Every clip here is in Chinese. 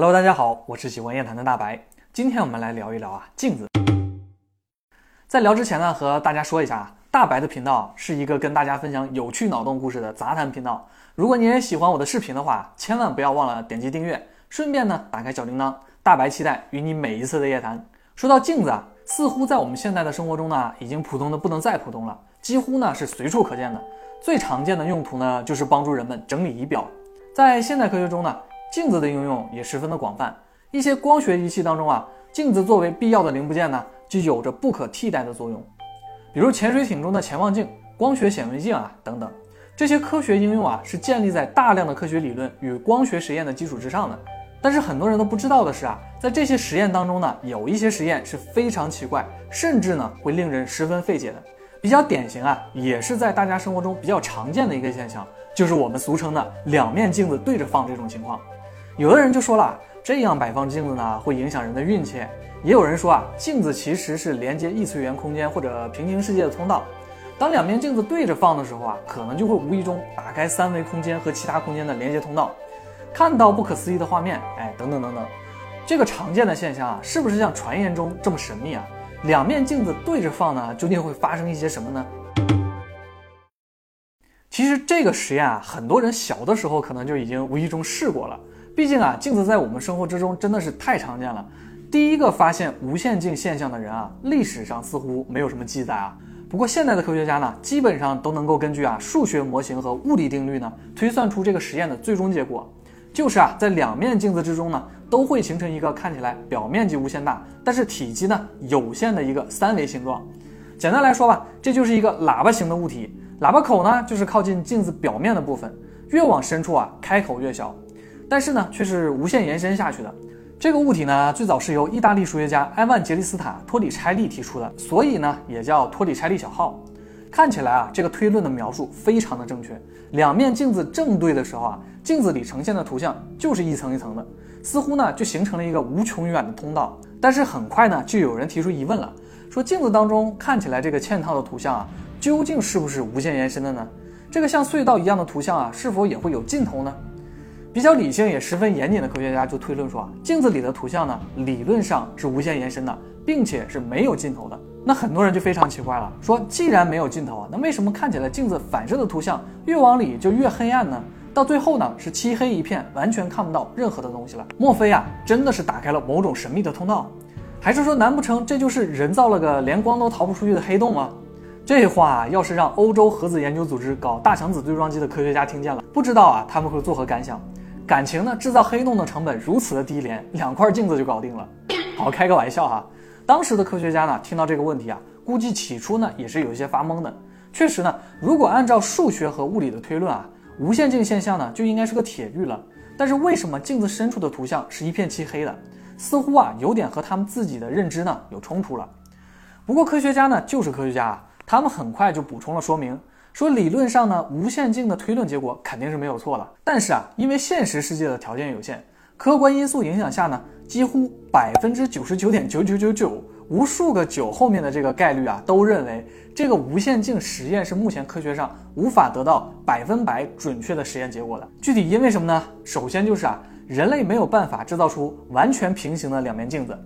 Hello，大家好，我是喜欢夜谈的大白。今天我们来聊一聊啊镜子。在聊之前呢，和大家说一下啊，大白的频道是一个跟大家分享有趣脑洞故事的杂谈频道。如果你也喜欢我的视频的话，千万不要忘了点击订阅，顺便呢打开小铃铛。大白期待与你每一次的夜谈。说到镜子啊，似乎在我们现在的生活中呢，已经普通的不能再普通了，几乎呢是随处可见的。最常见的用途呢，就是帮助人们整理仪表。在现代科学中呢。镜子的应用也十分的广泛，一些光学仪器当中啊，镜子作为必要的零部件呢，就有着不可替代的作用。比如潜水艇中的潜望镜、光学显微镜啊等等，这些科学应用啊，是建立在大量的科学理论与光学实验的基础之上的。但是很多人都不知道的是啊，在这些实验当中呢，有一些实验是非常奇怪，甚至呢会令人十分费解的。比较典型啊，也是在大家生活中比较常见的一个现象，就是我们俗称的两面镜子对着放这种情况。有的人就说了，这样摆放镜子呢，会影响人的运气。也有人说啊，镜子其实是连接异次元空间或者平行世界的通道。当两面镜子对着放的时候啊，可能就会无意中打开三维空间和其他空间的连接通道，看到不可思议的画面。哎，等等等等，这个常见的现象啊，是不是像传言中这么神秘啊？两面镜子对着放呢，究竟会发生一些什么呢？其实这个实验啊，很多人小的时候可能就已经无意中试过了。毕竟啊，镜子在我们生活之中真的是太常见了。第一个发现无限镜现象的人啊，历史上似乎没有什么记载啊。不过现在的科学家呢，基本上都能够根据啊数学模型和物理定律呢，推算出这个实验的最终结果，就是啊，在两面镜子之中呢，都会形成一个看起来表面积无限大，但是体积呢有限的一个三维形状。简单来说吧，这就是一个喇叭形的物体，喇叭口呢就是靠近镜子表面的部分，越往深处啊，开口越小。但是呢，却是无限延伸下去的。这个物体呢，最早是由意大利数学家埃万杰利斯塔托里拆利提出的，所以呢，也叫托里拆利小号。看起来啊，这个推论的描述非常的正确。两面镜子正对的时候啊，镜子里呈现的图像就是一层一层的，似乎呢就形成了一个无穷远的通道。但是很快呢，就有人提出疑问了，说镜子当中看起来这个嵌套的图像啊，究竟是不是无限延伸的呢？这个像隧道一样的图像啊，是否也会有尽头呢？比较理性也十分严谨的科学家就推论说啊，镜子里的图像呢，理论上是无限延伸的，并且是没有尽头的。那很多人就非常奇怪了，说既然没有尽头啊，那为什么看起来镜子反射的图像越往里就越黑暗呢？到最后呢，是漆黑一片，完全看不到任何的东西了。莫非啊，真的是打开了某种神秘的通道？还是说，难不成这就是人造了个连光都逃不出去的黑洞吗？这话要是让欧洲核子研究组织搞大强子对撞机的科学家听见了，不知道啊，他们会作何感想？感情呢？制造黑洞的成本如此的低廉，两块镜子就搞定了。好，开个玩笑哈。当时的科学家呢，听到这个问题啊，估计起初呢也是有一些发懵的。确实呢，如果按照数学和物理的推论啊，无限镜现象呢就应该是个铁律了。但是为什么镜子深处的图像是一片漆黑的？似乎啊有点和他们自己的认知呢有冲突了。不过科学家呢就是科学家啊，他们很快就补充了说明。说理论上呢，无限镜的推论结果肯定是没有错了。但是啊，因为现实世界的条件有限，客观因素影响下呢，几乎百分之九十九点九九九九，无数个九后面的这个概率啊，都认为这个无限镜实验是目前科学上无法得到百分百准确的实验结果的。具体因为什么呢？首先就是啊，人类没有办法制造出完全平行的两面镜子。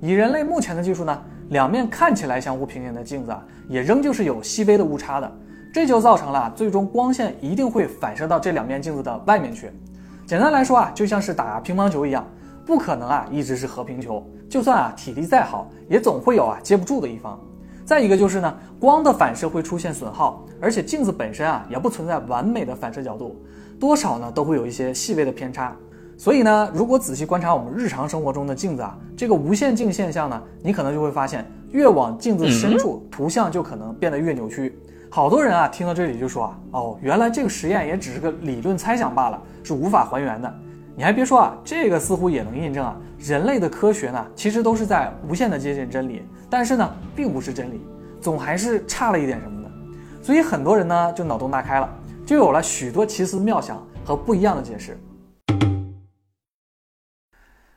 以人类目前的技术呢，两面看起来相互平行的镜子啊，也仍旧是有细微的误差的。这就造成了最终光线一定会反射到这两面镜子的外面去。简单来说啊，就像是打乒乓球一样，不可能啊一直是和平球。就算啊体力再好，也总会有啊接不住的一方。再一个就是呢，光的反射会出现损耗，而且镜子本身啊也不存在完美的反射角度，多少呢都会有一些细微的偏差。所以呢，如果仔细观察我们日常生活中的镜子啊，这个无限镜现象呢，你可能就会发现，越往镜子深处，图像就可能变得越扭曲。好多人啊，听到这里就说啊，哦，原来这个实验也只是个理论猜想罢了，是无法还原的。你还别说啊，这个似乎也能印证啊，人类的科学呢，其实都是在无限的接近真理，但是呢，并不是真理，总还是差了一点什么的。所以很多人呢，就脑洞大开了，就有了许多奇思妙想和不一样的解释。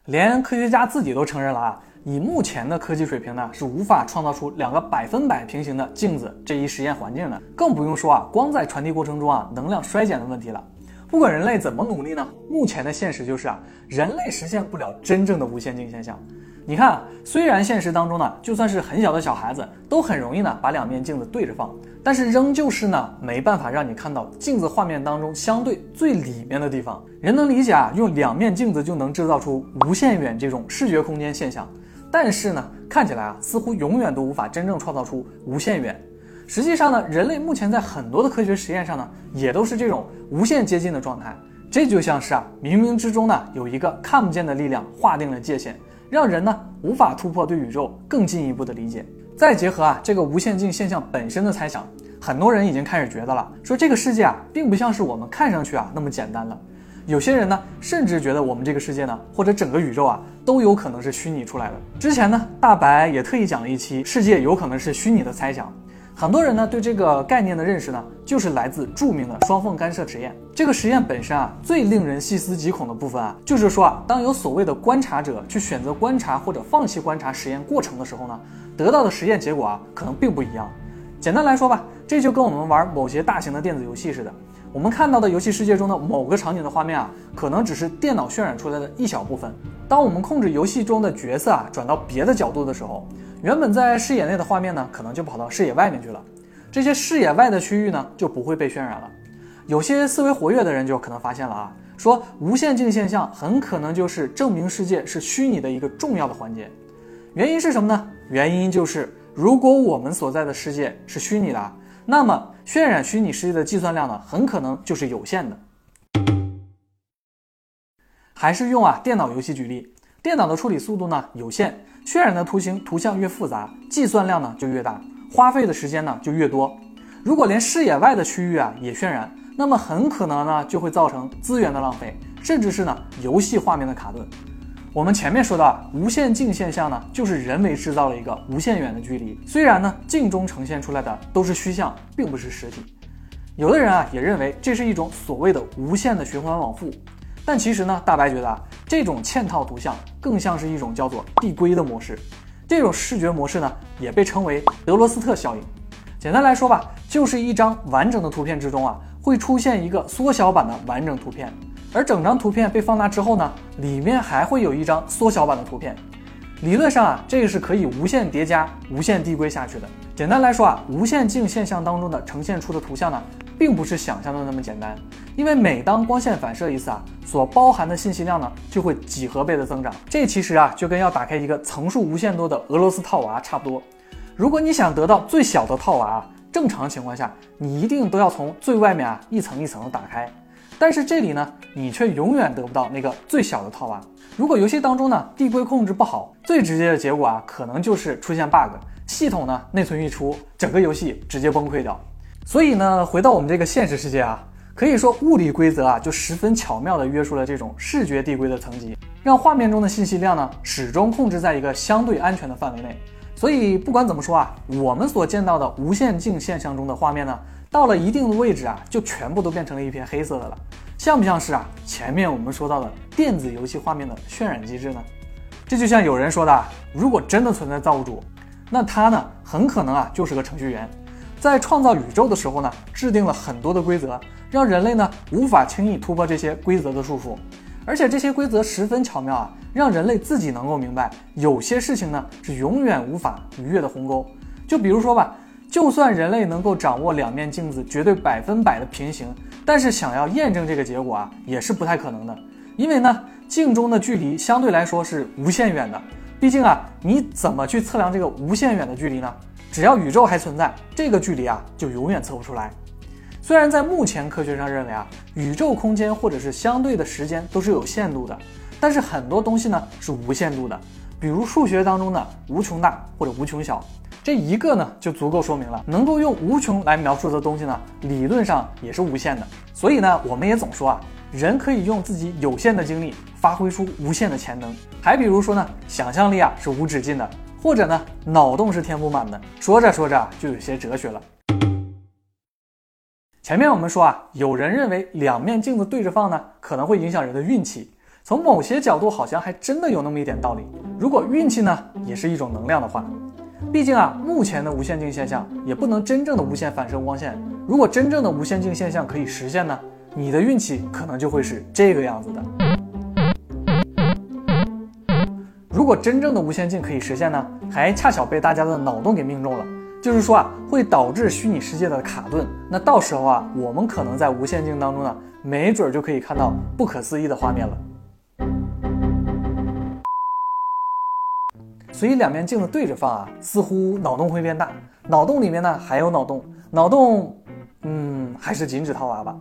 连科学家自己都承认了啊。以目前的科技水平呢，是无法创造出两个百分百平行的镜子这一实验环境的，更不用说啊，光在传递过程中啊，能量衰减的问题了。不管人类怎么努力呢，目前的现实就是啊，人类实现不了真正的无限镜现象。你看，虽然现实当中呢，就算是很小的小孩子都很容易呢把两面镜子对着放，但是仍旧是呢没办法让你看到镜子画面当中相对最里面的地方。人能理解啊，用两面镜子就能制造出无限远这种视觉空间现象，但是呢，看起来啊，似乎永远都无法真正创造出无限远。实际上呢，人类目前在很多的科学实验上呢，也都是这种无限接近的状态。这就像是啊，冥冥之中呢有一个看不见的力量划定了界限。让人呢无法突破对宇宙更进一步的理解，再结合啊这个无限近现象本身的猜想，很多人已经开始觉得了，说这个世界啊并不像是我们看上去啊那么简单了。有些人呢甚至觉得我们这个世界呢或者整个宇宙啊都有可能是虚拟出来的。之前呢大白也特意讲了一期世界有可能是虚拟的猜想。很多人呢对这个概念的认识呢，就是来自著名的双缝干涉实验。这个实验本身啊，最令人细思极恐的部分啊，就是说啊，当有所谓的观察者去选择观察或者放弃观察实验过程的时候呢，得到的实验结果啊，可能并不一样。简单来说吧，这就跟我们玩某些大型的电子游戏似的，我们看到的游戏世界中的某个场景的画面啊，可能只是电脑渲染出来的一小部分。当我们控制游戏中的角色啊，转到别的角度的时候。原本在视野内的画面呢，可能就跑到视野外面去了。这些视野外的区域呢，就不会被渲染了。有些思维活跃的人就可能发现了啊，说无限镜现象很可能就是证明世界是虚拟的一个重要的环节。原因是什么呢？原因就是如果我们所在的世界是虚拟的，那么渲染虚拟世界的计算量呢，很可能就是有限的。还是用啊电脑游戏举例，电脑的处理速度呢有限。渲染的图形图像越复杂，计算量呢就越大，花费的时间呢就越多。如果连视野外的区域啊也渲染，那么很可能呢就会造成资源的浪费，甚至是呢游戏画面的卡顿。我们前面说到啊无限镜现象呢，就是人为制造了一个无限远的距离。虽然呢镜中呈现出来的都是虚像，并不是实体。有的人啊也认为这是一种所谓的无限的循环往复。但其实呢，大白觉得啊，这种嵌套图像更像是一种叫做递归的模式。这种视觉模式呢，也被称为德罗斯特效应。简单来说吧，就是一张完整的图片之中啊，会出现一个缩小版的完整图片，而整张图片被放大之后呢，里面还会有一张缩小版的图片。理论上啊，这个是可以无限叠加、无限递归下去的。简单来说啊，无限镜现象当中的呈现出的图像呢。并不是想象的那么简单，因为每当光线反射一次啊，所包含的信息量呢就会几何倍的增长。这其实啊就跟要打开一个层数无限多的俄罗斯套娃差不多。如果你想得到最小的套娃啊，正常情况下你一定都要从最外面啊一层一层的打开。但是这里呢，你却永远得不到那个最小的套娃。如果游戏当中呢递归控制不好，最直接的结果啊，可能就是出现 bug，系统呢内存一出，整个游戏直接崩溃掉。所以呢，回到我们这个现实世界啊，可以说物理规则啊，就十分巧妙地约束了这种视觉递归的层级，让画面中的信息量呢，始终控制在一个相对安全的范围内。所以不管怎么说啊，我们所见到的无限镜现象中的画面呢，到了一定的位置啊，就全部都变成了一片黑色的了，像不像是啊？前面我们说到的电子游戏画面的渲染机制呢？这就像有人说的，如果真的存在造物主，那他呢，很可能啊，就是个程序员。在创造宇宙的时候呢，制定了很多的规则，让人类呢无法轻易突破这些规则的束缚，而且这些规则十分巧妙啊，让人类自己能够明白，有些事情呢是永远无法逾越的鸿沟。就比如说吧，就算人类能够掌握两面镜子绝对百分百的平行，但是想要验证这个结果啊，也是不太可能的，因为呢，镜中的距离相对来说是无限远的，毕竟啊，你怎么去测量这个无限远的距离呢？只要宇宙还存在，这个距离啊就永远测不出来。虽然在目前科学上认为啊，宇宙空间或者是相对的时间都是有限度的，但是很多东西呢是无限度的，比如数学当中的无穷大或者无穷小，这一个呢就足够说明了，能够用无穷来描述的东西呢，理论上也是无限的。所以呢，我们也总说啊，人可以用自己有限的精力发挥出无限的潜能。还比如说呢，想象力啊是无止境的。或者呢，脑洞是填不满的。说着说着就有些哲学了。前面我们说啊，有人认为两面镜子对着放呢，可能会影响人的运气。从某些角度，好像还真的有那么一点道理。如果运气呢，也是一种能量的话，毕竟啊，目前的无限镜现象也不能真正的无限反射光线。如果真正的无限镜现象可以实现呢，你的运气可能就会是这个样子的。如果真正的无限镜可以实现呢，还恰巧被大家的脑洞给命中了，就是说啊，会导致虚拟世界的卡顿。那到时候啊，我们可能在无限镜当中呢，没准就可以看到不可思议的画面了。所以两面镜子对着放啊，似乎脑洞会变大。脑洞里面呢还有脑洞，脑洞，嗯，还是禁止套娃吧。